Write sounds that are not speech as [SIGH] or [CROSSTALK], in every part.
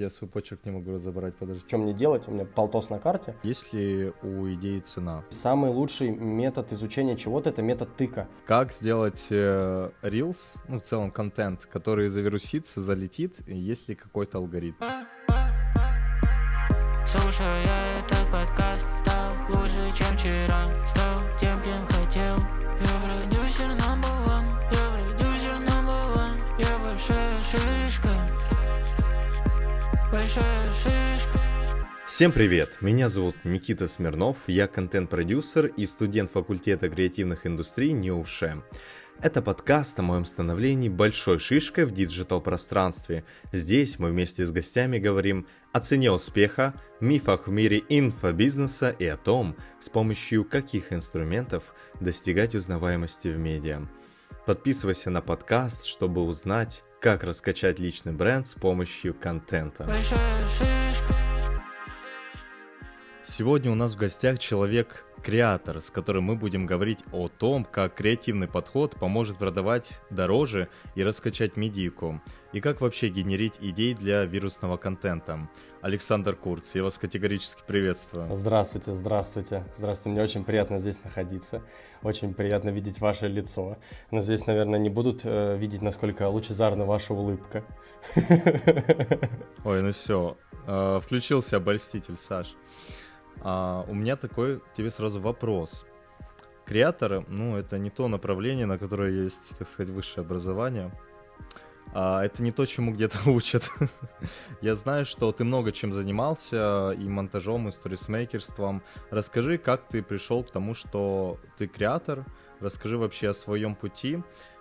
Я свой почерк не могу разобрать, подожди. Что мне делать? У меня полтос на карте. Есть ли у идеи цена? Самый лучший метод изучения чего-то — это метод тыка. Как сделать э, Reels, ну, в целом контент, который завирусится, залетит, есть ли какой-то алгоритм? Слушая этот подкаст, стал лучше, чем вчера, стал тем, кем хотел. Я продюсер number one, я продюсер number one, я большая шишка, Всем привет! Меня зовут Никита Смирнов, я контент-продюсер и студент факультета креативных индустрий НИУШЕ. Это подкаст о моем становлении большой шишкой в диджитал-пространстве. Здесь мы вместе с гостями говорим о цене успеха, мифах в мире инфобизнеса и о том, с помощью каких инструментов достигать узнаваемости в медиа. Подписывайся на подкаст, чтобы узнать, как раскачать личный бренд с помощью контента. Сегодня у нас в гостях человек креатор, с которым мы будем говорить о том, как креативный подход поможет продавать дороже и раскачать медийку, и как вообще генерить идеи для вирусного контента. Александр Курц, я вас категорически приветствую. Здравствуйте, здравствуйте. Здравствуйте, мне очень приятно здесь находиться. Очень приятно видеть ваше лицо. Но здесь, наверное, не будут э, видеть, насколько лучезарна ваша улыбка. Ой, ну все, э, включился обольститель, Саш. А, у меня такой тебе сразу вопрос. Креаторы, ну, это не то направление, на которое есть, так сказать, высшее образование. А, это не то, чему где-то [LAUGHS] учат. Я знаю, что ты много чем занимался, и монтажом, и сторисмейкерством. Расскажи, как ты пришел к тому, что ты креатор. Расскажи вообще о своем пути.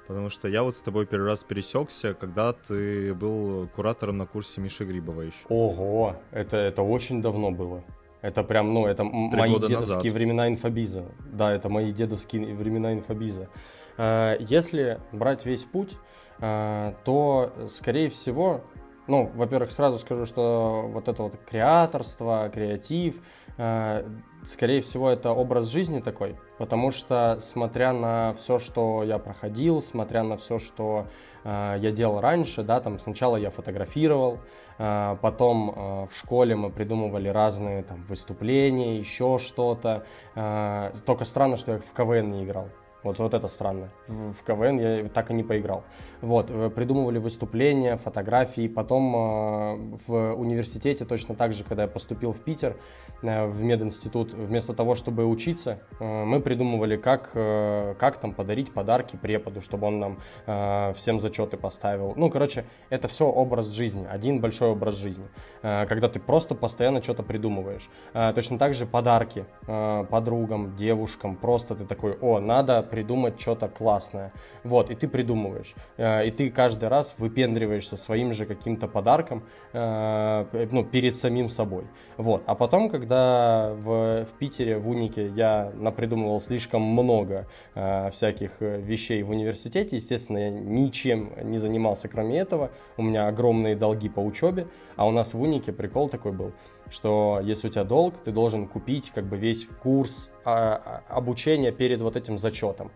Потому что я вот с тобой первый раз пересекся, когда ты был куратором на курсе Миши Грибова еще. Ого, это, это очень давно было. Это прям, ну, это мои дедовские назад. времена инфобиза. Да, это мои дедовские времена инфобиза. Э, если брать весь путь, то, скорее всего, ну, во-первых, сразу скажу, что вот это вот креаторство, креатив, э, скорее всего, это образ жизни такой, потому что, смотря на все, что я проходил, смотря на все, что э, я делал раньше, да, там сначала я фотографировал, э, потом э, в школе мы придумывали разные там выступления, еще что-то. Э, только странно, что я в КВН не играл. Вот, вот это странно. В, в КВН я так и не поиграл. Вот, э, придумывали выступления, фотографии. Потом э, в университете точно так же, когда я поступил в Питер, э, в мединститут, вместо того, чтобы учиться, э, мы придумывали, как, э, как там подарить подарки преподу, чтобы он нам э, всем зачеты поставил. Ну, короче, это все образ жизни, один большой образ жизни. Э, когда ты просто постоянно что-то придумываешь. Э, точно так же подарки э, подругам, девушкам. Просто ты такой, о, надо придумать что-то классное. Вот, и ты придумываешь. Э, и ты каждый раз выпендриваешься своим же каким-то подарком э, ну, перед самим собой. Вот. А потом, когда в, в Питере, в Унике я напридумывал слишком много э, всяких вещей в университете, естественно, я ничем не занимался кроме этого. У меня огромные долги по учебе, а у нас в Унике прикол такой был, что если у тебя долг, ты должен купить как бы весь курс а, а, обучения перед вот этим зачетом.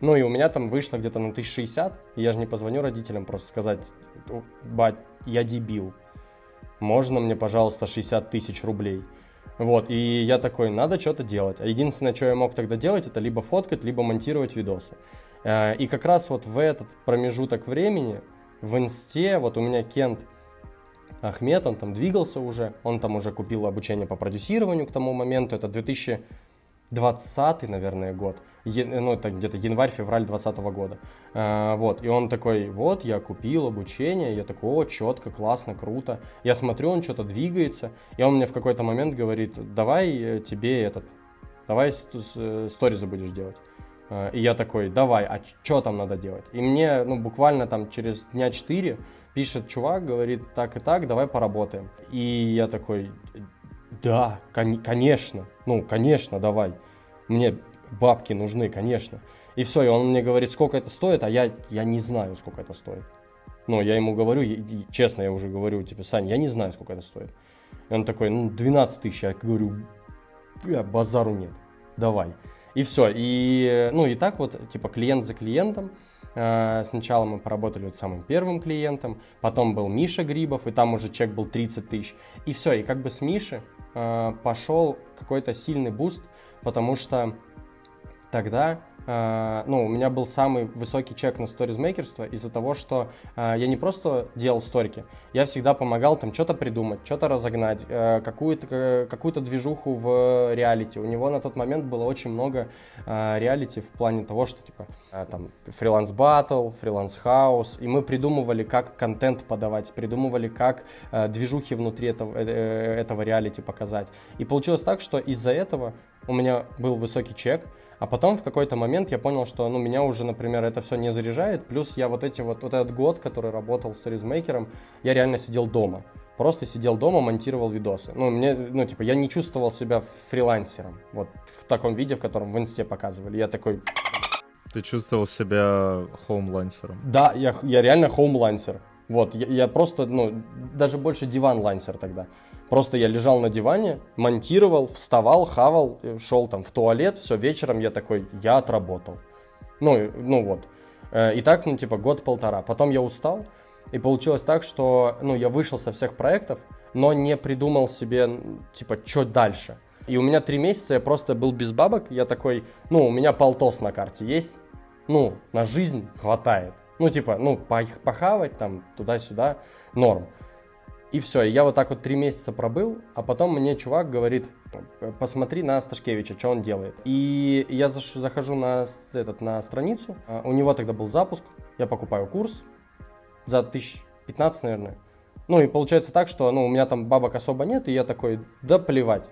Ну и у меня там вышло где-то на 1060, и я же не позвоню родителям просто сказать, бать, я дебил, можно мне, пожалуйста, 60 тысяч рублей? Вот, и я такой, надо что-то делать. А единственное, что я мог тогда делать, это либо фоткать, либо монтировать видосы. Э, и как раз вот в этот промежуток времени в инсте, вот у меня Кент Ахмед, он там двигался уже, он там уже купил обучение по продюсированию к тому моменту, это 2000 20 наверное, год, ну, это где-то январь-февраль 20 года. А, вот, и он такой, вот, я купил обучение, я такой, о, четко, классно, круто. Я смотрю, он что-то двигается, и он мне в какой-то момент говорит, давай э, тебе этот, давай сторизы будешь делать. И я такой, давай, а что там надо делать? И мне, ну, буквально там через дня 4 пишет чувак, говорит, так и так, давай поработаем. И я такой, да, кон- конечно, ну, конечно, давай. Мне бабки нужны, конечно. И все, и он мне говорит, сколько это стоит, а я, я не знаю, сколько это стоит. Ну, я ему говорю, я, честно, я уже говорю, типа, Сань, я не знаю, сколько это стоит. И он такой, ну, 12 тысяч. Я говорю, бля, базару нет, давай. И все. И, ну, и так вот, типа, клиент за клиентом. Э, сначала мы поработали вот самым первым клиентом, потом был Миша Грибов, и там уже чек был 30 тысяч. И все, и как бы с Миши э, пошел какой-то сильный буст, потому что тогда Э, ну, у меня был самый высокий чек на сторизмейкерство из-за того, что э, я не просто делал сторики, я всегда помогал там что-то придумать, что-то разогнать, э, какую-то какую движуху в реалити. У него на тот момент было очень много реалити в плане того, что типа там freelance battle, freelance house, и мы придумывали, как контент подавать, придумывали, как движухи внутри этого, э, э, этого реалити показать. И получилось так, что из-за этого у меня был высокий чек, а потом в какой-то момент я понял, что ну, меня уже, например, это все не заряжает. Плюс я вот, эти вот, вот этот год, который работал сторизмейкером, я реально сидел дома. Просто сидел дома, монтировал видосы. Ну, мне, ну, типа, я не чувствовал себя фрилансером. Вот в таком виде, в котором в инсте показывали. Я такой... Ты чувствовал себя хоумлансером? Да, я, я реально хоумлансер. Вот, я, я просто, ну, даже больше диван-лансер тогда. Просто я лежал на диване, монтировал, вставал, хавал, шел там в туалет, все, вечером я такой, я отработал. Ну, ну вот. Э, и так, ну, типа, год-полтора. Потом я устал, и получилось так, что, ну, я вышел со всех проектов, но не придумал себе, типа, что дальше. И у меня три месяца я просто был без бабок, я такой, ну, у меня полтос на карте есть, ну, на жизнь хватает. Ну, типа, ну, похавать там туда-сюда, норм. И все, я вот так вот три месяца пробыл, а потом мне чувак говорит, посмотри на Сташкевича, что он делает. И я захожу на, этот, на страницу, а, у него тогда был запуск, я покупаю курс за 1015, наверное. Ну и получается так, что ну, у меня там бабок особо нет, и я такой, да плевать.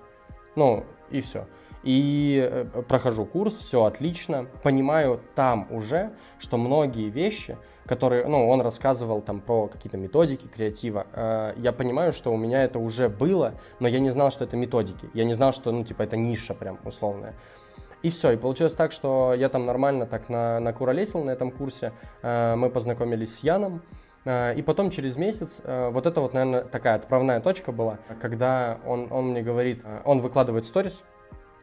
Ну и все. И э, прохожу курс, все отлично. Понимаю там уже, что многие вещи, которые, ну, он рассказывал там про какие-то методики креатива. Э, я понимаю, что у меня это уже было, но я не знал, что это методики. Я не знал, что, ну, типа, это ниша прям условная. И все, и получилось так, что я там нормально так на, накуролесил на этом курсе. Э, мы познакомились с Яном. Э, и потом через месяц, вот это вот, наверное, такая отправная точка была, когда он, он мне говорит, он выкладывает сторис,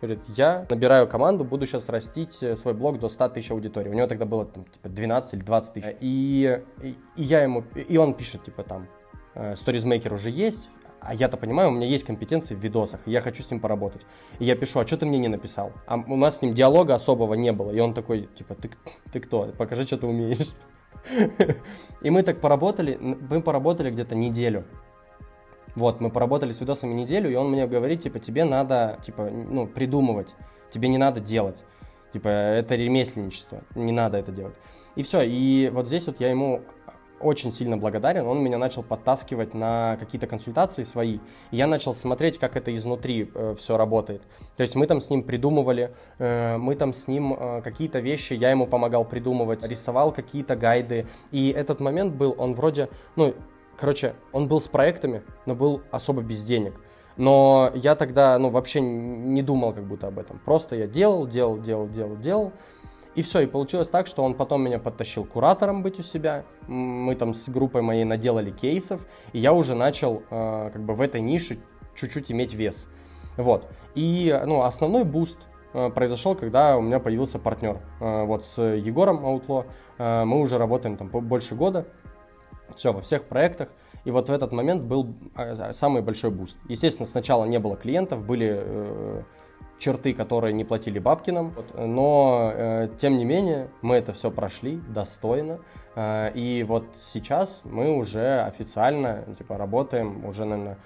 Говорит, я набираю команду, буду сейчас растить э, свой блог до 100 тысяч аудитории. У него тогда было там, типа 12 или 20 тысяч. И, и, и я ему, и он пишет, типа там, сторизмейкер уже есть, а я-то понимаю, у меня есть компетенции в видосах, и я хочу с ним поработать. И я пишу, а что ты мне не написал? А у нас с ним диалога особого не было. И он такой, типа, ты, ты кто? Покажи, что ты умеешь. [LAUGHS] И мы так поработали, мы поработали где-то неделю. Вот, мы поработали с видосами неделю, и он мне говорит, типа, тебе надо, типа, ну, придумывать, тебе не надо делать. Типа, это ремесленничество, не надо это делать. И все, и вот здесь вот я ему очень сильно благодарен. Он меня начал подтаскивать на какие-то консультации свои. И я начал смотреть, как это изнутри э, все работает. То есть мы там с ним придумывали, э, мы там с ним э, какие-то вещи, я ему помогал придумывать, рисовал какие-то гайды. И этот момент был, он вроде, ну, Короче, он был с проектами, но был особо без денег. Но я тогда, ну, вообще не думал как будто об этом. Просто я делал, делал, делал, делал, делал. И все, и получилось так, что он потом меня подтащил куратором быть у себя. Мы там с группой моей наделали кейсов, и я уже начал э, как бы в этой нише чуть-чуть иметь вес. Вот. И, ну, основной буст э, произошел, когда у меня появился партнер. Э, вот с Егором Аутло э, мы уже работаем там больше года. Все, во всех проектах. И вот в этот момент был а, самый большой буст. Естественно, сначала не было клиентов, были э, черти, которые не платили бабки нам. Но, э, тем не менее, мы это все прошли достойно. Э, и вот сейчас мы уже официально типа, работаем уже, наверное,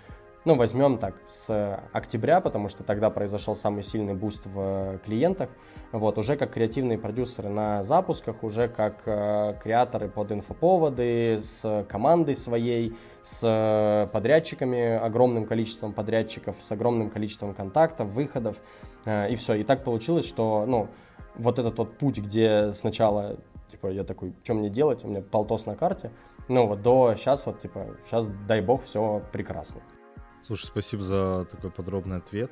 ну, возьмем так, с октября, потому что тогда произошел самый сильный буст в клиентах. Вот, уже как креативные продюсеры на запусках, уже как э, креаторы под инфоповоды, с командой своей, с подрядчиками, огромным количеством подрядчиков, с огромным количеством контактов, выходов. Э, и все. И так получилось, что, ну, вот этот вот путь, где сначала, типа, я такой, что мне делать, у меня полтос на карте, ну, вот до сейчас, вот, типа, сейчас, дай бог, все прекрасно. Слушай, спасибо за такой подробный ответ.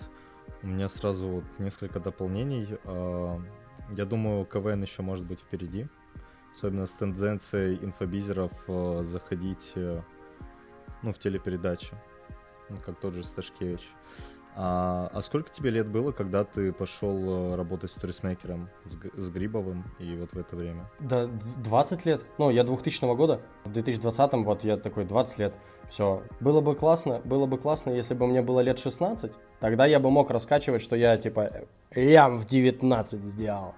У меня сразу вот несколько дополнений. А, я думаю, КВН еще может быть впереди. Особенно с тенденцией инфобизеров а, заходить э, ну, в телепередачи. Ну, как тот же Сташкевич. А, а сколько тебе лет было, когда ты пошел э, работать сторисмейкером с, с Грибовым и вот в это время? Да, 20 лет. Ну, я 2000 года. В 2020 вот я такой 20 лет. Все. Было бы классно, было бы классно, если бы мне было лет 16. Тогда я бы мог раскачивать, что я типа лям в 19 сделал.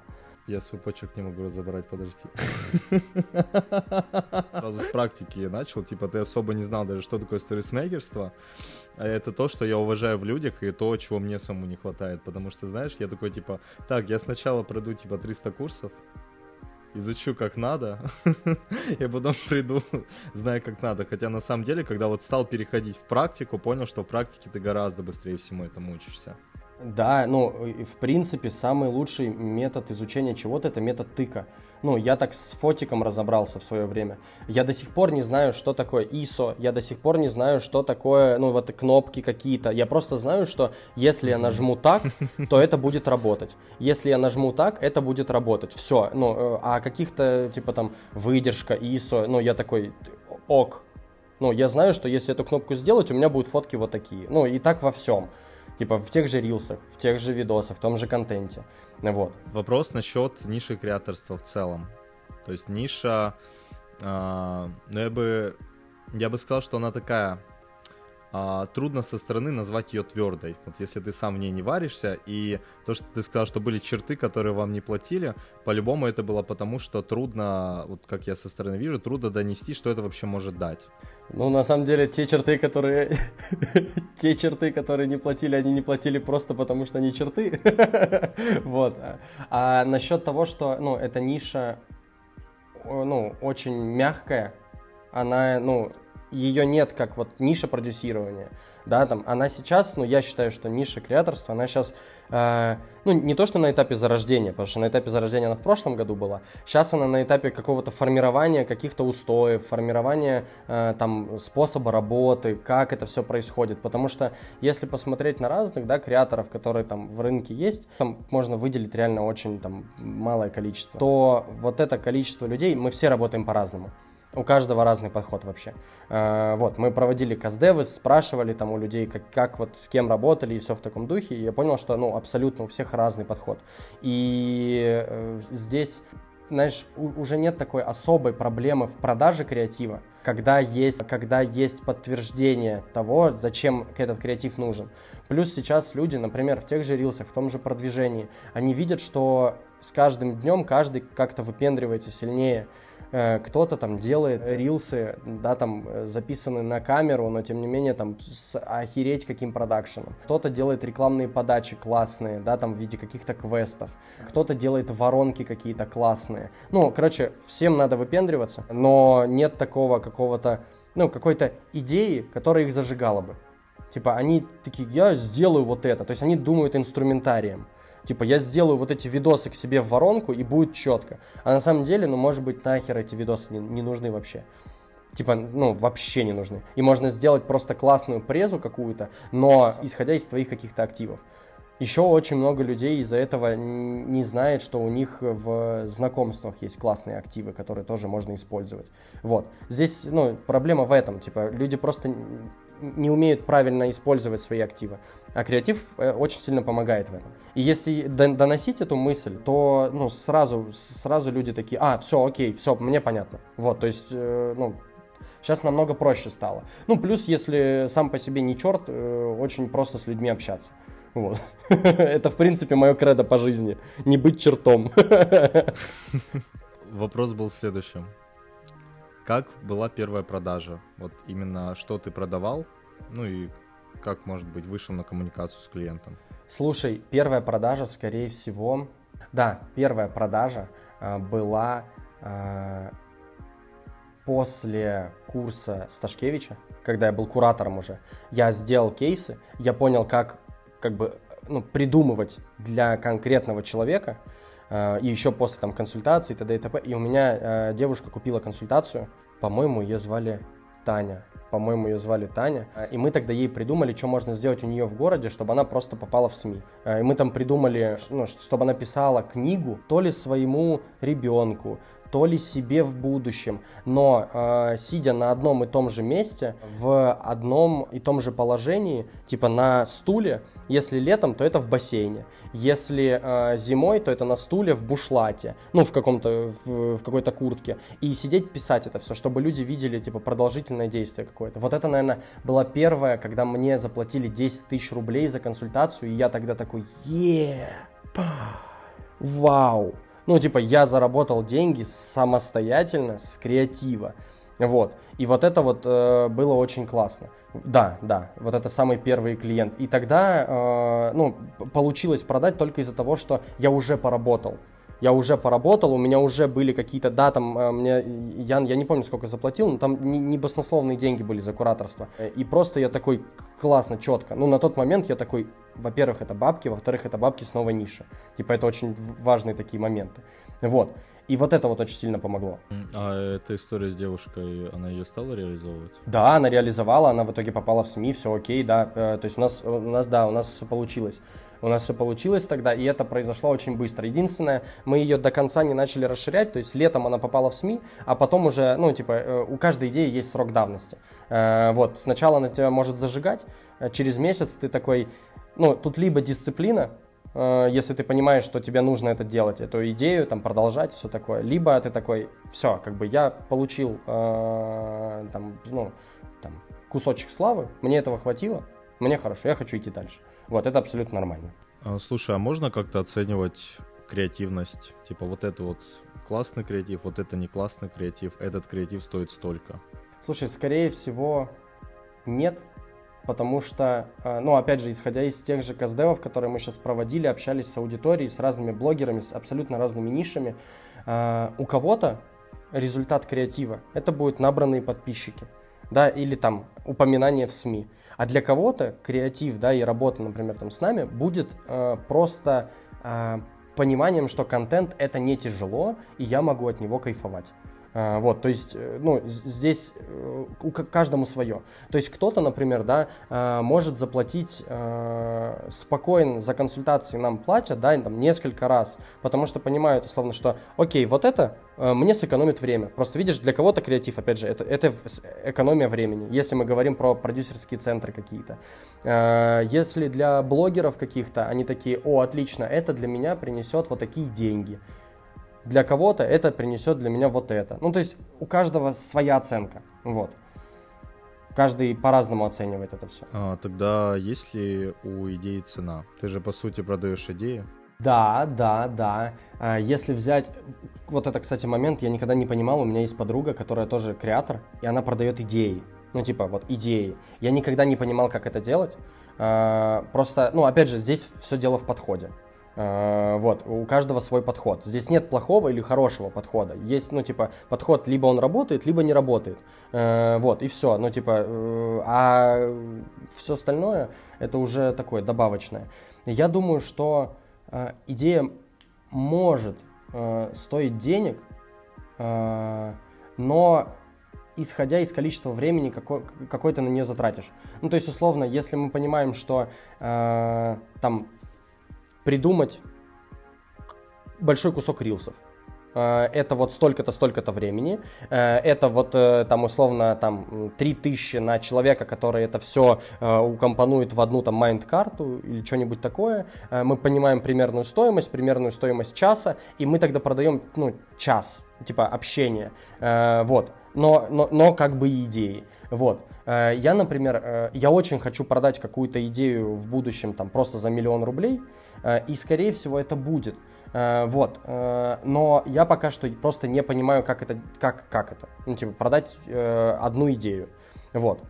Я свой почек не могу разобрать, подожди. Сразу с практики начал, типа ты особо не знал даже, что такое сторисмейкерство. А это то, что я уважаю в людях и то, чего мне самому не хватает. Потому что, знаешь, я такой, типа, так, я сначала пройду, типа, 300 курсов, изучу как надо, [LAUGHS] и потом приду, знаю как надо. Хотя на самом деле, когда вот стал переходить в практику, понял, что в практике ты гораздо быстрее всему этому учишься. Да, ну, в принципе, самый лучший метод изучения чего-то это метод тыка. Ну, я так с фотиком разобрался в свое время. Я до сих пор не знаю, что такое ISO, я до сих пор не знаю, что такое, ну, вот кнопки какие-то. Я просто знаю, что если я нажму так, [LAUGHS] то это будет работать. Если я нажму так, это будет работать. Все. Ну, э, а каких-то, типа там, выдержка, ISO, ну, я такой, ок. Ну, я знаю, что если эту кнопку сделать, у меня будут фотки вот такие. Ну, и так во всем. Типа в тех же рилсах, в тех же видосах, в том же контенте. Вот. Вопрос насчет ниши креаторства в целом. То есть ниша, э, ну я бы, я бы сказал, что она такая а, трудно со стороны назвать ее твердой. Вот если ты сам в ней не варишься, и то, что ты сказал, что были черты, которые вам не платили, по-любому это было потому, что трудно, вот как я со стороны вижу, трудно донести, что это вообще может дать. Ну, на самом деле, те черты, которые... [LAUGHS] те черты, которые не платили, они не платили просто потому, что они черты. [LAUGHS] вот. А насчет того, что, ну, эта ниша, ну, очень мягкая, она, ну, ее нет как вот ниша продюсирования, да, там, она сейчас, ну, я считаю, что ниша креаторства, она сейчас, э, ну, не то, что на этапе зарождения, потому что на этапе зарождения она в прошлом году была, сейчас она на этапе какого-то формирования каких-то устоев, формирования, э, там, способа работы, как это все происходит, потому что если посмотреть на разных, да, креаторов, которые там в рынке есть, там можно выделить реально очень, там, малое количество, то вот это количество людей, мы все работаем по-разному. У каждого разный подход вообще. А, вот, мы проводили каздевы, спрашивали там у людей, как, как вот с кем работали и все в таком духе, и я понял, что, ну, абсолютно у всех разный подход. И э, здесь знаешь, уже нет такой особой проблемы в продаже креатива, когда есть, когда есть подтверждение того, зачем этот креатив нужен. Плюс сейчас люди, например, в тех же рилсах, в том же продвижении, они видят, что с каждым днем каждый как-то выпендривается сильнее. Э, кто-то там делает рилсы, да, там э, записаны на камеру, но тем не менее там с охереть каким продакшеном. Кто-то делает рекламные подачи классные, да, там в виде каких-то квестов. Кто-то делает воронки какие-то классные. Ну, короче, всем надо выпендриваться, но нет такого какого-то, ну, какой-то идеи, которая их зажигала бы. Типа, они такие, я сделаю вот это. То есть они думают инструментарием. Типа, я сделаю вот эти видосы к себе в воронку, и будет четко. А на самом деле, ну, может быть, нахер эти видосы не, не нужны вообще. Типа, ну, вообще не нужны. И можно сделать просто классную презу какую-то, но исходя из твоих каких-то активов. Еще очень много людей из-за этого не знает, что у них в знакомствах есть классные активы, которые тоже можно использовать. Вот. Здесь, ну, проблема в этом. Типа, люди просто не умеют правильно использовать свои активы. А креатив э, очень сильно помогает в этом. И если доносить эту мысль, то ну, сразу, сразу люди такие, а, все, окей, все, мне понятно. Вот, то есть, э, ну, сейчас намного проще стало. Ну, плюс, если сам по себе не черт, э, очень просто с людьми общаться. Вот. [LAUGHS] Это, в принципе, мое кредо по жизни. Не быть чертом. [LAUGHS] Вопрос был следующим. Как была первая продажа? Вот именно что ты продавал, ну и как, может быть, вышел на коммуникацию с клиентом? Слушай, первая продажа, скорее всего, да, первая продажа э, была э, после курса Сташкевича, когда я был куратором уже. Я сделал кейсы, я понял, как, как бы, ну, придумывать для конкретного человека, э, и еще после там консультации, т.д. и т.п. И у меня э, девушка купила консультацию, по-моему, ее звали Таня по-моему, ее звали Таня, и мы тогда ей придумали, что можно сделать у нее в городе, чтобы она просто попала в СМИ. И мы там придумали, ну, чтобы она писала книгу то ли своему ребенку, то ли себе в будущем. Но э, сидя на одном и том же месте, в одном и том же положении, типа на стуле, если летом, то это в бассейне. Если э, зимой, то это на стуле в бушлате, ну, в каком-то, в, в какой-то куртке. И сидеть писать это все, чтобы люди видели, типа, продолжительное действие какое-то. Вот это, наверное, была первая, когда мне заплатили 10 тысяч рублей за консультацию, и я тогда такой, е вау. Ну, типа, я заработал деньги самостоятельно, с креатива. Вот. И вот это вот э, было очень классно. Да, да, вот это самый первый клиент. И тогда, э, ну, получилось продать только из-за того, что я уже поработал я уже поработал, у меня уже были какие-то, да, там, э, мне, я, я не помню, сколько заплатил, но там не, не баснословные деньги были за кураторство. И просто я такой, классно, четко. Ну, на тот момент я такой, во-первых, это бабки, во-вторых, это бабки снова ниша. Типа, это очень важные такие моменты. Вот. И вот это вот очень сильно помогло. А эта история с девушкой, она ее стала реализовывать? Да, она реализовала, она в итоге попала в СМИ, все окей, да. Э, то есть у нас, у нас, да, у нас все получилось. У нас все получилось тогда, и это произошло очень быстро. Единственное, мы ее до конца не начали расширять, то есть летом она попала в СМИ, а потом уже, ну, типа, э, у каждой идеи есть срок давности. Э, вот, сначала она тебя может зажигать, через месяц ты такой, ну, тут либо дисциплина, если ты понимаешь, что тебе нужно это делать, эту идею, там, продолжать, все такое. Либо ты такой, все, как бы я получил, э, там, ну, там, кусочек славы, мне этого хватило, мне хорошо, я хочу идти дальше. Вот, это абсолютно нормально. А, слушай, а можно как-то оценивать креативность? Типа вот это вот классный креатив, вот это не классный креатив, этот креатив стоит столько. Слушай, скорее всего, нет, потому что, а, ну, опять же, исходя из тех же каздевов, которые мы сейчас проводили, общались с аудиторией, с разными блогерами, с абсолютно разными нишами, а, у кого-то результат креатива – это будут набранные подписчики, да, или там упоминание в СМИ. А для кого-то креатив, да, и работа, например, там с нами будет э, просто э, пониманием, что контент это не тяжело, и я могу от него кайфовать. А, вот, то есть, э, ну, здесь э, каждому свое. То есть кто-то, например, да, а, может заплатить спокойно за консультации нам платят, да, там несколько раз, потому что понимают условно, что, окей, вот это мне сэкономит время. Просто видишь, для кого-то креатив, опять же, это, это экономия времени, если мы говорим про продюсерские центры какие-то. Если для блогеров каких-то, они такие, о, отлично, это для меня принесет вот такие деньги для кого-то это принесет для меня вот это. Ну, то есть у каждого своя оценка. Вот. Каждый по-разному оценивает это все. А, тогда есть ли у идеи цена? Ты же, по сути, продаешь идеи. Да, да, да. А, если взять... Вот это, кстати, момент, я никогда не понимал. У меня есть подруга, которая тоже креатор, и она продает идеи. Ну, типа, вот идеи. Я никогда не понимал, как это делать. А, просто, ну, опять же, здесь все дело в подходе. Э, вот, у каждого свой подход. Здесь нет плохого или хорошего подхода. Есть, ну, типа, подход либо он работает, либо не работает. Э, вот, и все. Ну, типа, э, а все остальное это уже такое добавочное. Я думаю, что идея может стоить денег, но исходя из количества времени, какой, какой ты на нее затратишь. Ну, то есть, условно, если мы понимаем, что э, там придумать большой кусок рилсов. Э, это вот столько-то, столько-то времени. Э, это вот э, там условно там 3000 на человека, который это все укомпонует в одну там майнд-карту или что-нибудь такое. Мы понимаем примерную стоимость, примерную стоимость часа, и мы тогда продаем ну, час, типа общения. Вот. Но, но, но как бы идеи. Вот. Я, например, я очень хочу продать какую-то идею в будущем там просто за миллион рублей, и, скорее всего, это будет. Э, вот. Э, но я пока что просто не понимаю, как это, как, как это. Ну, типа, продать одну идею. Вот.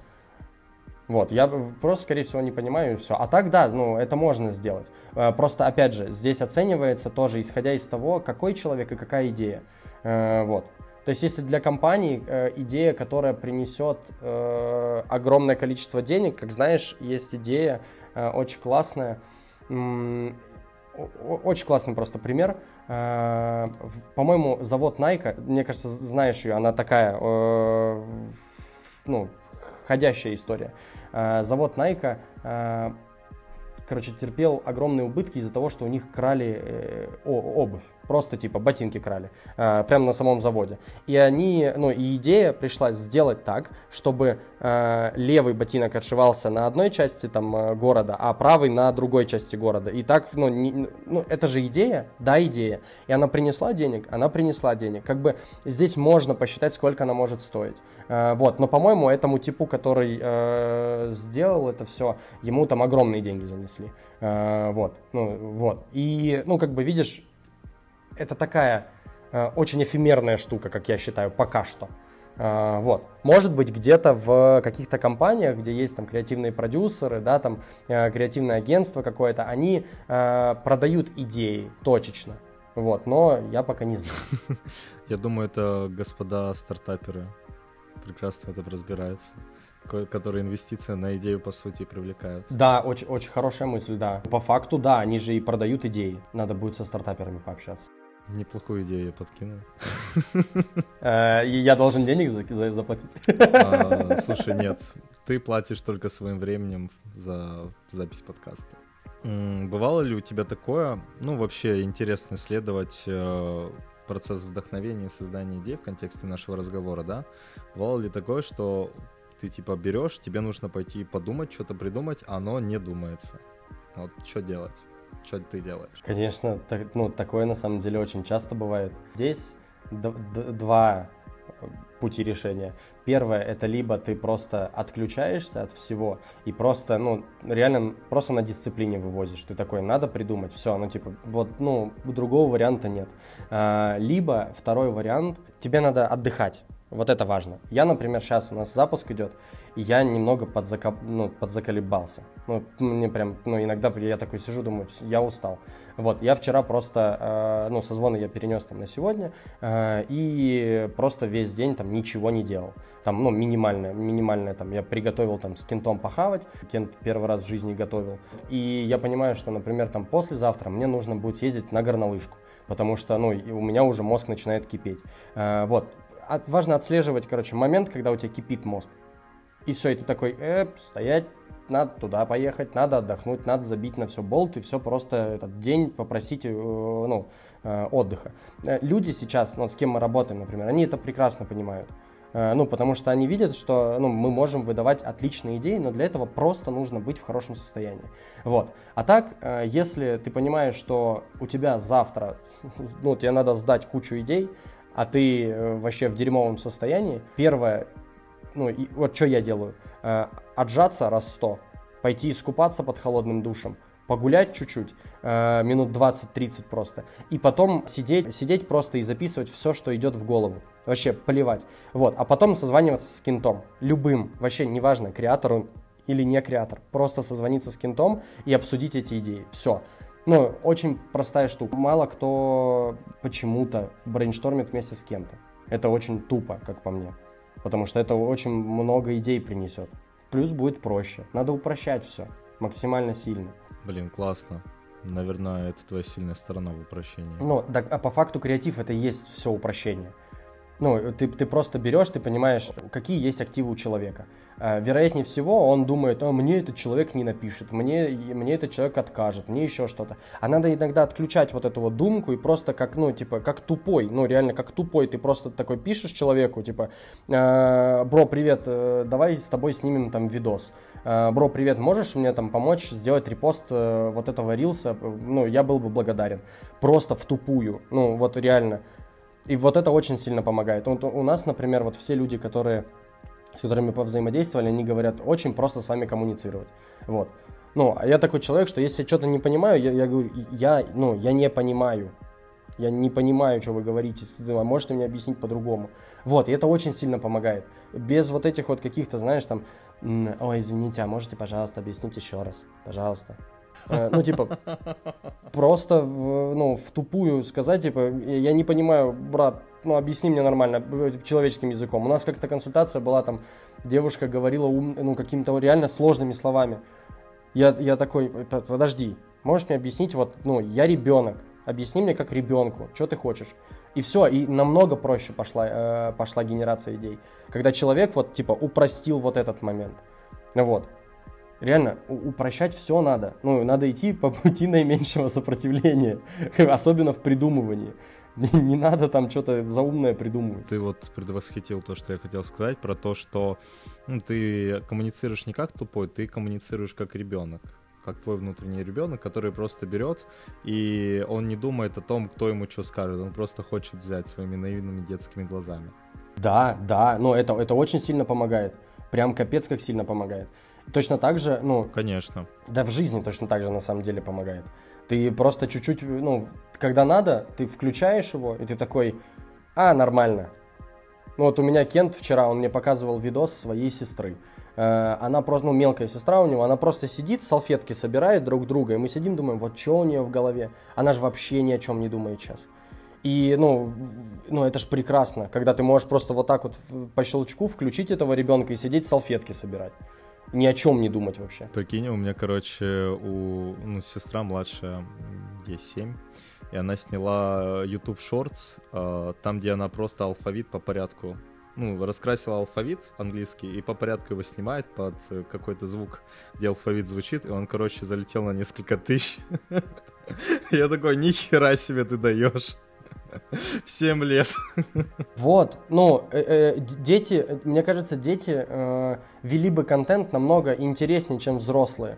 Вот, я просто, скорее всего, не понимаю и все. А так, да, ну, это можно сделать. Просто, опять же, здесь оценивается тоже, исходя из того, какой человек и какая идея. Вот. То есть, если для компании идея, которая принесет огромное количество денег, как знаешь, есть идея очень классная, очень классный просто пример. Э, по-моему, завод Nike, мне кажется, знаешь ее, она такая, э, ну, ходящая история. Э, завод Nike, короче, терпел огромные убытки из-за того, что у них крали обувь просто типа ботинки крали, э, прямо на самом заводе. И они, ну, и идея пришла сделать так, чтобы э, левый ботинок отшивался на одной части там э, города, а правый на другой части города. И так, ну, не, ну, это же идея, да, идея. И она принесла денег, она принесла денег. Как бы здесь можно посчитать, сколько она может стоить. Э, вот, но, по-моему, этому типу, который э, сделал это все, ему там огромные деньги занесли. Э, вот, ну, вот. И, ну, как бы, видишь, это такая э, очень эфемерная штука, как я считаю, пока что. Uh, вот. Может быть, где-то в каких-то компаниях, где есть там креативные продюсеры, да, там uh, креативное агентство какое-то, они продают идеи точечно. Вот, но я пока не знаю. [LAUGHS] Я думаю, это господа стартаперы прекрасно в этом разбираются которые инвестиции на идею, по сути, привлекают. Да, очень, очень хорошая мысль, да. По факту, да, они же и продают идеи. Надо будет со стартаперами пообщаться. Неплохую идею я подкинул. [LAUGHS] Э, я должен денег заплатить? А, [LAUGHS] слушай, нет. Ты платишь только своим временем за запись подкаста. Бывало ли у тебя такое, ну, вообще интересно исследовать э, процесс вдохновения и создания идей в контексте нашего разговора, да? Бывало ли такое, что ты типа берешь, тебе нужно пойти подумать, что-то придумать, а оно не думается. Вот что делать? Что ты делаешь? Конечно, так, ну, такое на самом деле очень часто бывает. Здесь два пути решения. Первое, это либо ты просто отключаешься от всего и просто, ну, реально просто на дисциплине вывозишь. Ты такой, надо придумать, все, ну, типа, вот, ну, другого варианта нет. А, либо второй вариант, тебе надо отдыхать. Вот это важно. Я, например, сейчас у нас запуск идет, и я немного подзака... ну, подзаколебался. Ну, мне прям, ну, иногда я такой сижу, думаю, я устал. Вот, я вчера просто, э, ну, созвоны я перенес там на сегодня, э, и просто весь день там ничего не делал. Там, ну, минимальное, минимальное, там, я приготовил там с кентом похавать, кент первый раз в жизни готовил. И я понимаю, что, например, там послезавтра мне нужно будет съездить на горнолыжку потому что, ну, у меня уже мозг начинает кипеть. Э, вот, от, важно отслеживать, короче, момент, когда у тебя кипит мозг. И все, и ты такой, э, стоять, надо туда поехать, надо отдохнуть, надо забить на все болт и все просто этот день попросить э, ну, э, отдыха. Э, люди сейчас, ну, с кем мы работаем, например, они это прекрасно понимают. Ну, потому что они видят, что ну, мы можем выдавать отличные идеи, но для этого просто нужно быть в хорошем состоянии. Вот. А так, если ты понимаешь, что у тебя завтра, ну, тебе надо сдать кучу идей, а ты вообще в дерьмовом состоянии, первое, ну, и, вот что я делаю, э, отжаться раз сто, пойти искупаться под холодным душем, погулять чуть-чуть, э, минут 20-30 просто, и потом сидеть, сидеть просто и записывать все, что идет в голову. Вообще поливать. Вот, а потом созваниваться с кентом, любым, вообще неважно, креатору или не креатор, просто созвониться с кентом и обсудить эти идеи. Все. Ну, очень простая штука. Мало кто почему-то брейнштормит вместе с кем-то. Это очень тупо, как по мне. Потому что это очень много идей принесет. Плюс будет проще. Надо упрощать все максимально сильно. Блин, классно. Наверное, это твоя сильная сторона в упрощении. Ну, так, а по факту креатив это и есть все упрощение. Ну, ты, ты просто берешь, ты понимаешь, какие есть активы у человека. Э, вероятнее всего, он думает, а, мне этот человек не напишет, мне, мне этот человек откажет, мне еще что-то. А надо иногда отключать вот эту вот думку и просто как, ну, типа, как тупой, ну, реально как тупой, ты просто такой пишешь человеку, типа, э, бро, привет, э, давай с тобой снимем там видос. Бро, привет, можешь мне там помочь сделать репост вот этого рилса? Ну, я был бы благодарен. Просто в тупую, ну, вот реально. И вот это очень сильно помогает. Вот у нас, например, вот все люди, которые, с которыми повзаимодействовали, они говорят, очень просто с вами коммуницировать. Вот. Ну, а я такой человек, что если я что-то не понимаю, я, я говорю, я, ну, я не понимаю. Я не понимаю, что вы говорите. А можете мне объяснить по-другому? Вот, и это очень сильно помогает. Без вот этих вот каких-то, знаешь, там, ой, извините, а можете, пожалуйста, объяснить еще раз? Пожалуйста. Э, ну, типа, просто, ну, в тупую сказать, типа, я не понимаю, брат, ну, объясни мне нормально, э, человеческим языком. У нас как-то консультация была, там, девушка говорила, ум, ну, какими-то реально сложными словами. Я, я такой, подожди, можешь мне объяснить, вот, ну, я ребенок, объясни мне как ребенку, что ты хочешь. И все, и намного проще пошла, э, пошла генерация идей. Когда человек вот, типа, упростил вот этот момент. Вот. Реально упрощать все надо. Ну, надо идти по пути наименьшего сопротивления, [LAUGHS] особенно в придумывании. Не, надо там что-то заумное придумывать. Ты вот предвосхитил то, что я хотел сказать, про то, что ну, ты коммуницируешь не как тупой, ты коммуницируешь как ребенок как твой внутренний ребенок, который просто берет, и он не думает о том, кто ему что скажет, он просто хочет взять своими наивными детскими глазами. Да, да, но это, это очень сильно помогает. Прям капец как сильно помогает. Точно так же, ну... Конечно. Да в жизни точно так же на самом деле помогает. Ты просто чуть-чуть, ну, когда надо, ты включаешь его, и ты такой, а, нормально. Ну вот у меня Кент вчера, он мне показывал видос своей сестры. Э, она просто, ну, мелкая сестра у него, она просто сидит, салфетки собирает друг друга, и мы сидим, думаем, вот что у нее в голове. Она же вообще ни о чем не думает сейчас. И, ну, ну, это ж прекрасно, когда ты можешь просто вот так вот по щелчку включить этого ребенка и сидеть салфетки собирать. Ни о чем не думать вообще. Прикинь, у меня, короче, у ну, сестра младшая, ей 7, и она сняла YouTube Shorts, э, там, где она просто алфавит по порядку ну, раскрасила алфавит английский и по порядку его снимает под э, какой-то звук, где алфавит звучит, и он, короче, залетел на несколько тысяч. [LAUGHS] Я такой, нихера себе ты даешь. [LAUGHS] В 7 лет. Вот, ну, э, э, дети, мне кажется, дети э, вели бы контент намного интереснее, чем взрослые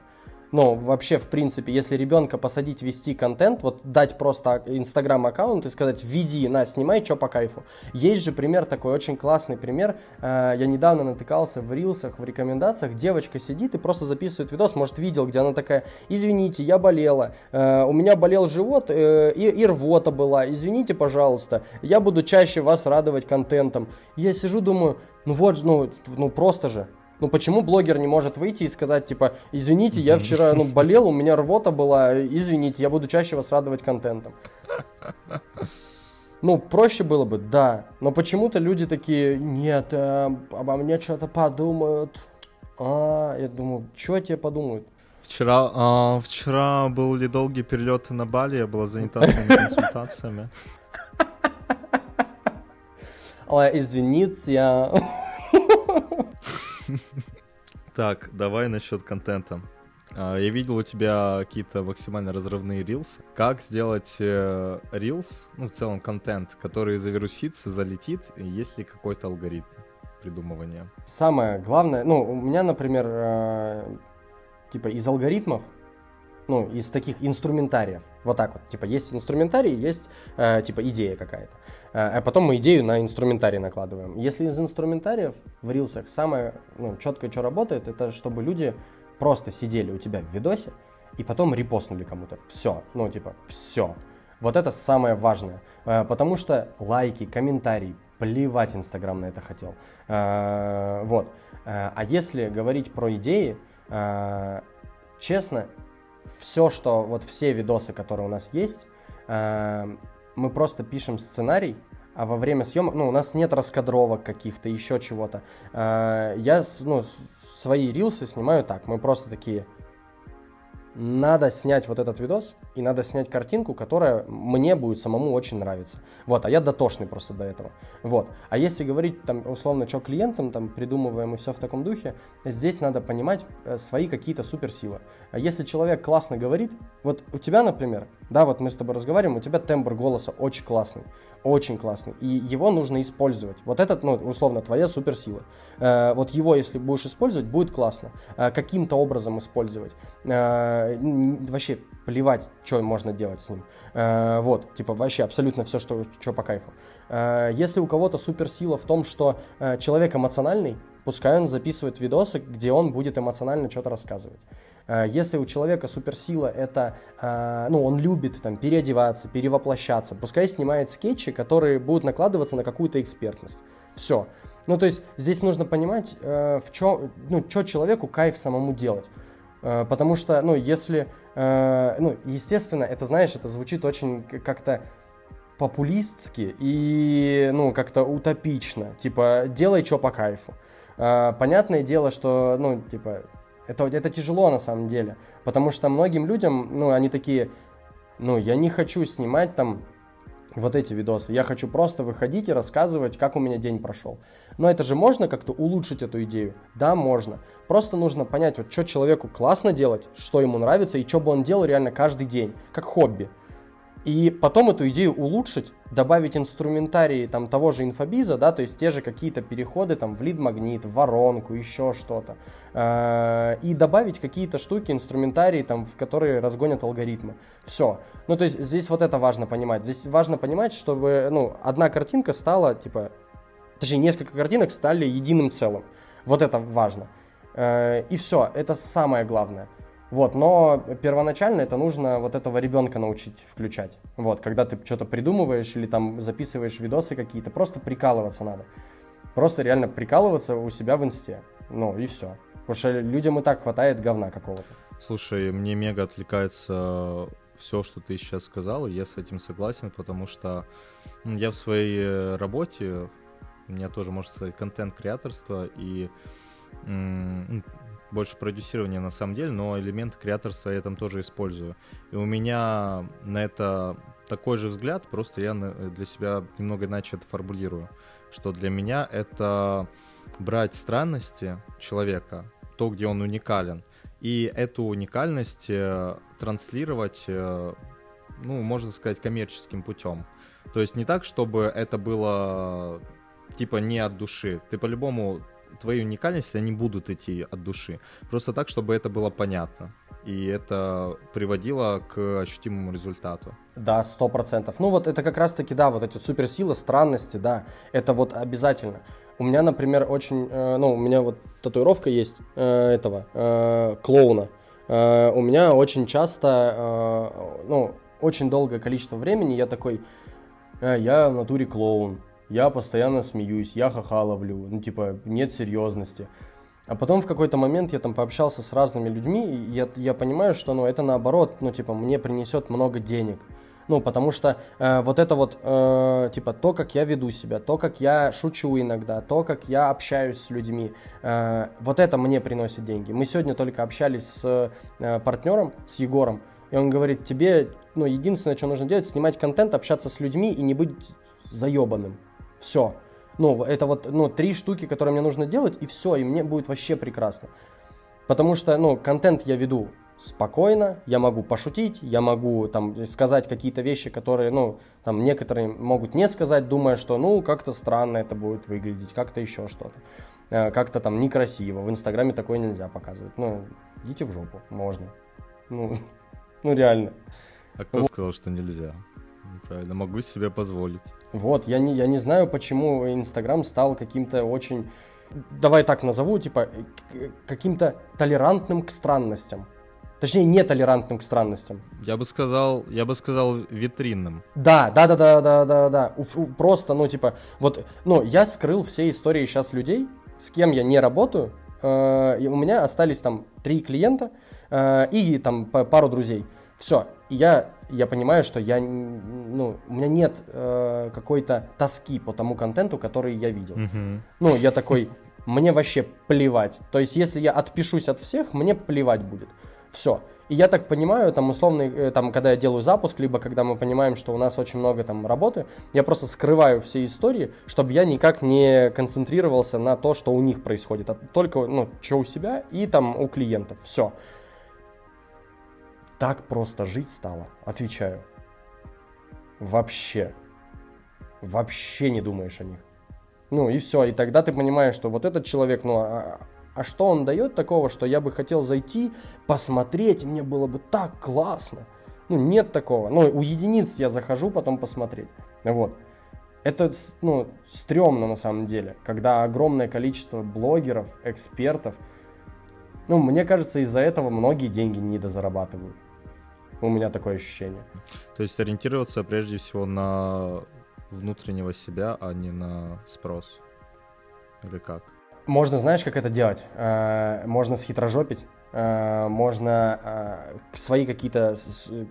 ну, вообще, в принципе, если ребенка посадить вести контент, вот дать просто инстаграм аккаунт и сказать, веди, на, снимай, что по кайфу. Есть же пример такой, очень классный пример. Э, я недавно натыкался в рилсах, в рекомендациях. Девочка сидит и просто записывает видос, может, видел, где она такая, извините, я болела, э, у меня болел живот э, и, и рвота была, извините, пожалуйста, я буду чаще вас радовать контентом. Я сижу, думаю, ну вот, ну, ну просто же, ну почему блогер не может выйти и сказать, типа, извините, я вчера ну, болел, у меня рвота была, извините, я буду чаще вас радовать контентом. Ну, проще было бы, да. Но почему-то люди такие, нет, э, обо мне что-то подумают. А, я думаю, что тебе подумают? Вчера, а, вчера был ли долгий перелет на Бали, я была занята своими консультациями. Ой, извините. [LAUGHS] Так, давай насчет контента. А, я видел у тебя какие-то максимально разрывные рилсы. Как сделать э, рилс, ну, в целом контент, который завирусится, залетит, есть ли какой-то алгоритм придумывания? Самое главное, ну, у меня, например, э, типа из алгоритмов, ну, из таких инструментариев, вот так вот, типа есть инструментарий, есть э, типа идея какая-то. А потом мы идею на инструментарий накладываем. Если из инструментариев в рилсах самое ну, четкое, что работает, это чтобы люди просто сидели у тебя в видосе и потом репостнули кому-то. Все, ну типа, все. Вот это самое важное. А, потому что лайки, комментарии, плевать Инстаграм на это хотел. А, вот. А если говорить про идеи, честно, все, что вот все видосы, которые у нас есть, мы просто пишем сценарий, а во время съемок, ну, у нас нет раскадровок каких-то, еще чего-то. А, я, ну, свои рилсы снимаю так, мы просто такие, надо снять вот этот видос, и надо снять картинку, которая мне будет самому очень нравиться. Вот, а я дотошный просто до этого. Вот. А если говорить там условно, что клиентам там придумываем и все в таком духе, здесь надо понимать э, свои какие-то суперсилы. А если человек классно говорит, вот у тебя, например, да, вот мы с тобой разговариваем, у тебя тембр голоса очень классный, очень классный, и его нужно использовать. Вот этот, ну, условно, твоя суперсила. Э, вот его, если будешь использовать, будет классно. Э, каким-то образом использовать. Э, вообще плевать, что можно делать с ним. Э, вот, типа вообще абсолютно все, что, что по кайфу. Э, если у кого-то суперсила в том, что э, человек эмоциональный, пускай он записывает видосы, где он будет эмоционально что-то рассказывать. Э, если у человека суперсила это, э, ну, он любит там переодеваться, перевоплощаться, пускай снимает скетчи, которые будут накладываться на какую-то экспертность. Все. Ну, то есть здесь нужно понимать, э, в чё, ну, что человеку кайф самому делать. Потому что, ну, если, ну, естественно, это, знаешь, это звучит очень как-то популистски и, ну, как-то утопично. Типа, делай что по кайфу. Понятное дело, что, ну, типа, это, это тяжело на самом деле. Потому что многим людям, ну, они такие, ну, я не хочу снимать там вот эти видосы. Я хочу просто выходить и рассказывать, как у меня день прошел. Но это же можно как-то улучшить эту идею? Да, можно. Просто нужно понять, вот что человеку классно делать, что ему нравится и что бы он делал реально каждый день, как хобби. И потом эту идею улучшить, добавить инструментарии там того же инфобиза, да, то есть те же какие-то переходы там в лид-магнит, в воронку, еще что-то. Э, и добавить какие-то штуки, инструментарии там, в которые разгонят алгоритмы. Все. Ну, то есть здесь вот это важно понимать. Здесь важно понимать, чтобы, ну, одна картинка стала, типа, точнее, несколько картинок стали единым целым. Вот это важно. Э, и все, это самое главное. Вот, но первоначально это нужно вот этого ребенка научить включать. Вот, когда ты что-то придумываешь или там записываешь видосы какие-то, просто прикалываться надо. Просто реально прикалываться у себя в инсте. Ну и все. Потому что людям и так хватает говна какого-то. Слушай, мне мега отвлекается все, что ты сейчас сказал, и я с этим согласен, потому что я в своей э, работе, у меня тоже, можно сказать, контент-креаторство, и больше продюсирования на самом деле, но элемент креаторства я там тоже использую. И у меня на это такой же взгляд, просто я для себя немного иначе это формулирую, что для меня это брать странности человека, то, где он уникален, и эту уникальность э, транслировать, э, ну, можно сказать, коммерческим путем. То есть не так, чтобы это было типа не от души. Ты по-любому твои уникальности, они будут идти от души. Просто так, чтобы это было понятно. И это приводило к ощутимому результату. Да, сто процентов. Ну вот это как раз-таки, да, вот эти суперсилы, странности, да, это вот обязательно. У меня, например, очень, э, ну, у меня вот татуировка есть э, этого, э, клоуна. Э, у меня очень часто, э, ну, очень долгое количество времени я такой, э, я в натуре клоун, я постоянно смеюсь, я ха-ха ловлю, ну, типа, нет серьезности. А потом в какой-то момент я там пообщался с разными людьми, и я, я понимаю, что, ну, это наоборот, ну, типа, мне принесет много денег. Ну, потому что э, вот это вот, э, типа, то, как я веду себя, то, как я шучу иногда, то, как я общаюсь с людьми, э, вот это мне приносит деньги. Мы сегодня только общались с э, партнером, с Егором, и он говорит, тебе, ну, единственное, что нужно делать, снимать контент, общаться с людьми и не быть заебанным. Все. Ну, это вот, ну, три штуки, которые мне нужно делать, и все, и мне будет вообще прекрасно. Потому что, ну, контент я веду спокойно, я могу пошутить, я могу там сказать какие-то вещи, которые, ну, там некоторые могут не сказать, думая, что, ну, как-то странно это будет выглядеть, как-то еще что-то. Э, как-то там некрасиво, в Инстаграме такое нельзя показывать. Ну, идите в жопу, можно. Ну, [LAUGHS] ну реально. А кто вот. сказал, что нельзя? Правильно, могу себе позволить. Вот, я не, я не знаю, почему Инстаграм стал каким-то очень, давай так назову, типа, каким-то толерантным к странностям. Точнее, нетолерантным к странностям. Я бы сказал, я бы сказал витринным. Да, да, да, да, да, да, да. Просто, ну, типа, вот, ну, я скрыл все истории сейчас людей, с кем я не работаю. Э, и у меня остались там три клиента э, и там пару друзей. Все, я я понимаю, что я, ну, у меня нет э, какой-то тоски по тому контенту, который я видел. Mm-hmm. Ну, я такой, мне вообще плевать. То есть, если я отпишусь от всех, мне плевать будет. Все. И я так понимаю, там условно, э, там, когда я делаю запуск, либо когда мы понимаем, что у нас очень много там работы, я просто скрываю все истории, чтобы я никак не концентрировался на то, что у них происходит, а только, ну, что у себя и там у клиентов. Все так просто жить стало, отвечаю. Вообще. Вообще не думаешь о них. Ну и все, и тогда ты понимаешь, что вот этот человек, ну а, а что он дает такого, что я бы хотел зайти, посмотреть, мне было бы так классно. Ну нет такого. Ну у единиц я захожу потом посмотреть. Вот. Это, ну, стрёмно на самом деле, когда огромное количество блогеров, экспертов, ну, мне кажется, из-за этого многие деньги не дозарабатывают. У меня такое ощущение. То есть ориентироваться прежде всего на внутреннего себя, а не на спрос? Или как? Можно, знаешь, как это делать? Э, можно схитрожопить. э, можно э, свои какие-то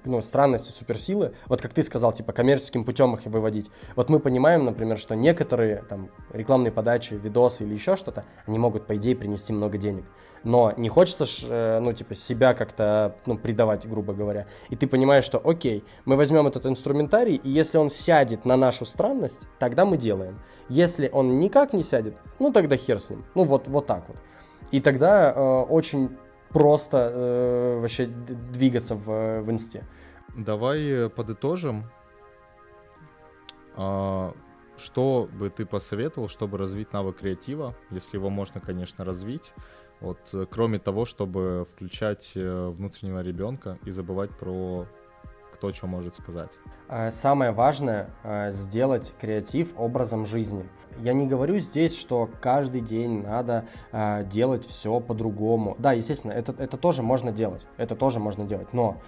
ну, странности, суперсилы, вот как ты сказал, типа коммерческим путем их выводить. Вот мы понимаем, например, что некоторые там рекламные подачи, видосы или еще что-то, они могут, по идее, принести много денег. Но не хочется, ж, ну, типа, себя как-то, ну, предавать, грубо говоря. И ты понимаешь, что, окей, мы возьмем этот инструментарий, и если он сядет на нашу странность, тогда мы делаем. Если он никак не сядет, ну, тогда хер с ним. Ну, вот, вот так вот. И тогда э, очень просто э, вообще двигаться в, в инсте. Давай э, подытожим. А, что бы ты посоветовал, чтобы развить навык креатива, если его можно, конечно, развить? Вот, э, кроме того, чтобы включать э, внутреннего ребенка и забывать про кто что может сказать. Самое важное сделать креатив образом жизни. Я не говорю здесь, что каждый день надо э, делать все по-другому. Да, естественно, это, это тоже можно делать. Это тоже можно делать. Но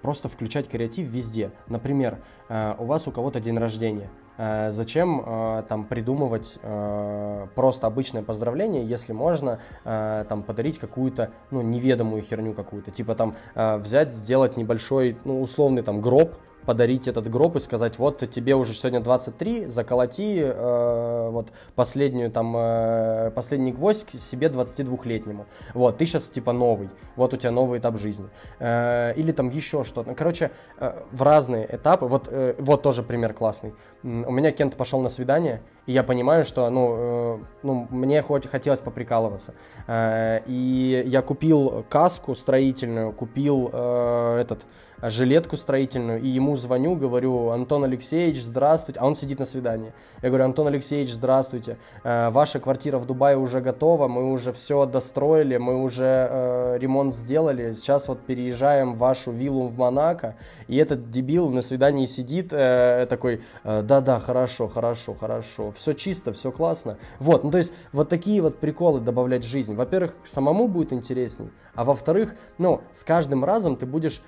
просто включать креатив везде. Например, у вас у кого-то день рождения. Э, зачем э, там придумывать э, просто обычное поздравление, если можно там подарить какую-то ну неведомую херню какую-то, типа там взять сделать небольшой ну условный там гроб подарить этот гроб и сказать, вот тебе уже сегодня 23, заколоти э, вот последнюю там, э, последний гвоздь себе 22-летнему. Вот, ты сейчас типа новый, вот у тебя новый этап жизни. Э, или там еще что-то. Короче, э, в разные этапы, вот, э, вот тоже пример классный. У меня Кент пошел на свидание, и я понимаю, что, ну, э, ну мне хоть хотелось поприкалываться. Э, и я купил каску строительную, купил э, этот жилетку строительную, и ему звоню, говорю, Антон Алексеевич, здравствуйте, а он сидит на свидании. Я говорю, Антон Алексеевич, здравствуйте, э, ваша квартира в Дубае уже готова, мы уже все достроили, мы уже э, ремонт сделали, сейчас вот переезжаем в вашу виллу в Монако, и этот дебил на свидании сидит э, такой, э, да-да, хорошо, хорошо, хорошо, все чисто, все классно. Вот, ну то есть вот такие вот приколы добавлять в жизнь. Во-первых, самому будет интересней, а во-вторых, ну, с каждым разом ты будешь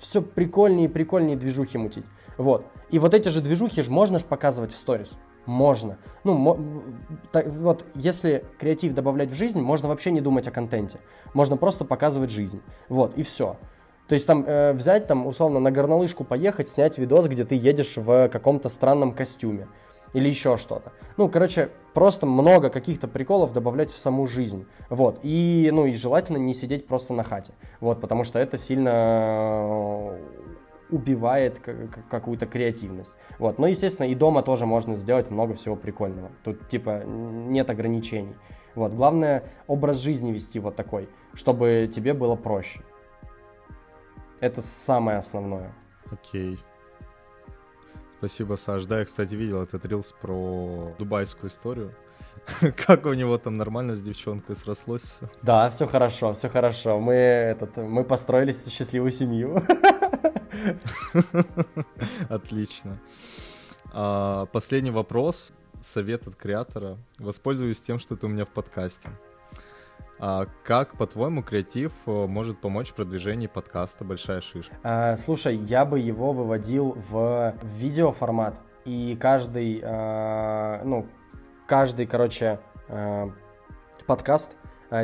все прикольнее и прикольнее движухи мутить. Вот. И вот эти же движухи же можно же показывать в сторис. Можно. Ну, так, вот, если креатив добавлять в жизнь, можно вообще не думать о контенте. Можно просто показывать жизнь. Вот, и все. То есть там э, взять, там, условно, на горнолыжку поехать, снять видос, где ты едешь в каком-то странном костюме или еще что-то. Ну, короче, просто много каких-то приколов добавлять в саму жизнь. Вот. И, ну, и желательно не сидеть просто на хате. Вот, потому что это сильно э, убивает какую-то креативность. Вот. Но, естественно, и дома тоже можно сделать много всего прикольного. Тут, типа, нет ограничений. Вот. Главное, образ жизни вести вот такой, чтобы тебе было проще. Это самое основное. Окей. Okay. Спасибо, Саш. Да, я, кстати, видел этот рилс про дубайскую историю. [LAUGHS] Как у него там нормально с девчонкой срослось все. Да, все хорошо, все хорошо. Мы, этот, мы построили счастливую семью. [LAUGHS] Отлично. А, последний вопрос. Совет от креатора. Воспользуюсь тем, что ты у меня в подкасте. А как, по-твоему, креатив э, может помочь в продвижении подкаста «Большая шишка»? А, слушай, я бы его выводил в видеоформат, и каждый, а, ну, каждый, короче, а, подкаст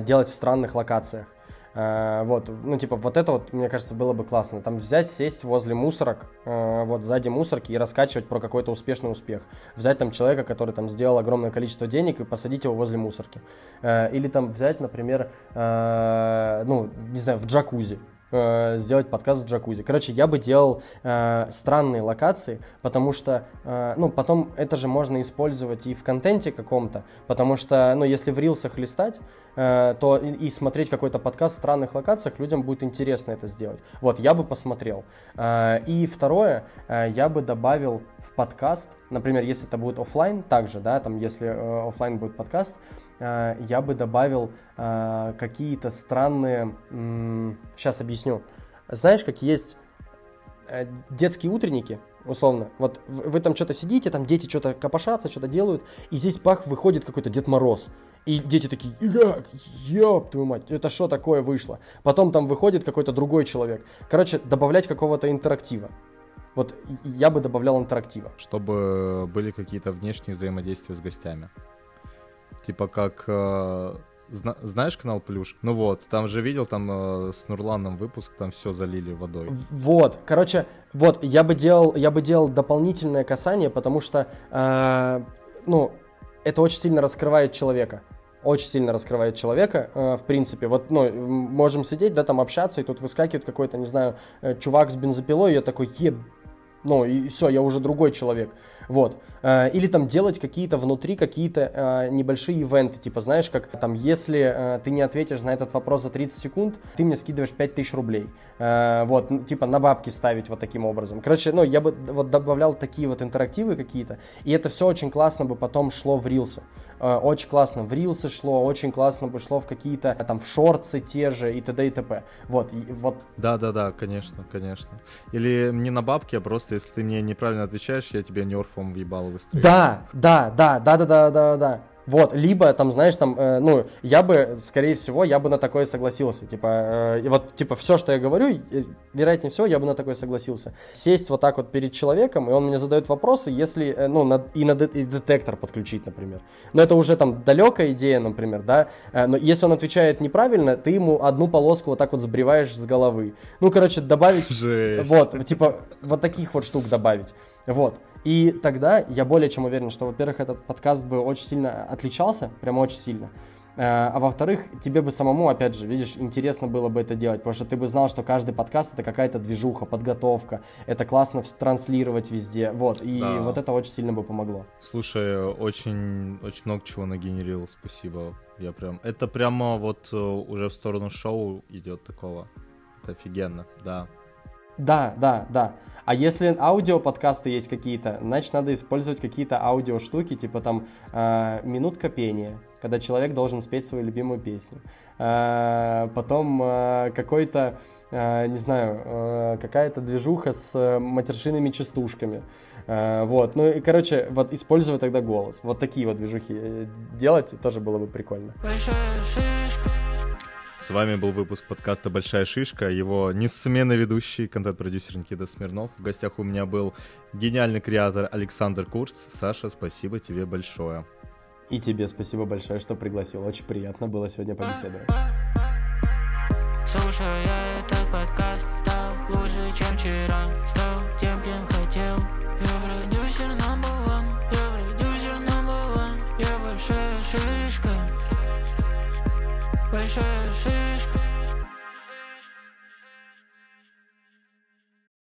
делать в странных локациях. Э, вот, ну, типа, вот это вот, мне кажется, было бы классно. Там взять, сесть возле мусорок, э, вот сзади мусорки и раскачивать про какой-то успешный успех. Взять там человека, который там сделал огромное количество денег и посадить его возле мусорки. Э, или там взять, например, ну, не знаю, в джакузи э, сделать подкаст в джакузи. Короче, я бы делал э, странные локации, потому что, э, ну, потом это же можно использовать и в контенте каком-то, потому что, ну, если в рилсах листать, э, то и, и смотреть какой-то подкаст в странных локациях, людям будет интересно это сделать. Вот, я бы посмотрел. Э, и второе, э, я бы добавил в подкаст, например, если это будет офлайн, также, да, там, если э, офлайн будет подкаст, я бы добавил э, какие-то странные... Сейчас объясню. Знаешь, как есть э, детские утренники, условно. Вот вы там что-то сидите, там дети что-то копошатся, что-то делают, и здесь пах выходит какой-то Дед Мороз. И дети такие, як, ёб твою мать, это что такое вышло? Потом там выходит какой-то другой человек. Короче, добавлять какого-то интерактива. Вот я бы добавлял интерактива. Чтобы были какие-то внешние взаимодействия с гостями. Типа как э, Зна- знаешь канал Плюш? Ну вот, там же видел, там э, с Нурланом выпуск, там все залили водой. Вот, короче, вот, я бы делал, я бы делал дополнительное касание, потому что, э, ну, это очень сильно раскрывает человека очень сильно раскрывает человека, э, в принципе. Вот, ну, можем сидеть, да, там общаться, и тут выскакивает какой-то, не знаю, э, чувак с бензопилой, и я такой, еб, ну, и все, я уже другой человек. Вот. Э, или там делать какие-то внутри какие-то э, небольшие ивенты, типа, знаешь, как там, если э, ты не ответишь на этот вопрос за 30 секунд, ты мне скидываешь 5000 рублей. Вот, типа, на бабки ставить вот таким образом. Короче, ну, я бы вот добавлял такие вот интерактивы какие-то, и это все очень классно бы потом шло в рилсы. Очень классно в рилсы шло, очень классно бы шло в какие-то там в шорты те же и т.д. и т.п. Вот, и, вот. Да-да-да, конечно, конечно. Или не на бабки, а просто если ты мне неправильно отвечаешь, я тебе нерфом въебал выстрелить. Да, да, да, да, да, да, да, да. Вот, либо там, знаешь, там, э, ну, я бы, скорее всего, я бы на такое согласился. Типа, э, и вот, типа, все, что я говорю, э, вероятнее всего, я бы на такое согласился. Сесть вот так вот перед человеком, и он мне задает вопросы, если, э, ну, на, и, на и детектор подключить, например. Но это уже там далекая идея, например, да. Э, но если он отвечает неправильно, ты ему одну полоску вот так вот сбриваешь с головы. Ну, короче, добавить... [LAUGHS] Жесть. Вот, типа, вот таких вот штук добавить. Вот. И тогда я более чем уверен, что, во-первых, этот подкаст бы очень сильно отличался, прямо очень сильно. Э, а во-вторых, тебе бы самому, опять же, видишь, интересно было бы это делать, потому что ты бы знал, что каждый подкаст это какая-то движуха, подготовка, это классно транслировать везде, вот, и да. вот это очень сильно бы помогло. Слушай, очень, очень много чего нагенерил, спасибо, я прям, это прямо вот э, уже в сторону шоу идет такого, это офигенно, да. Да, да, да. А если аудио подкасты есть какие-то, значит надо использовать какие-то аудио штуки, типа там э, минутка пения, когда человек должен спеть свою любимую песню. Э, потом э, какой-то, э, не знаю, э, какая-то движуха с матершинными частушками. Э, вот, ну и, короче, вот используя тогда голос. Вот такие вот движухи э, делать тоже было бы прикольно. Большая шишка. С вами был выпуск подкаста «Большая шишка», его несменный ведущий, контент-продюсер Никита Смирнов. В гостях у меня был гениальный креатор Александр Курц. Саша, спасибо тебе большое. И тебе спасибо большое, что пригласил. Очень приятно было сегодня побеседовать. Слушая этот подкаст, стал лучше, чем вчера. Стал тем, кем one. Я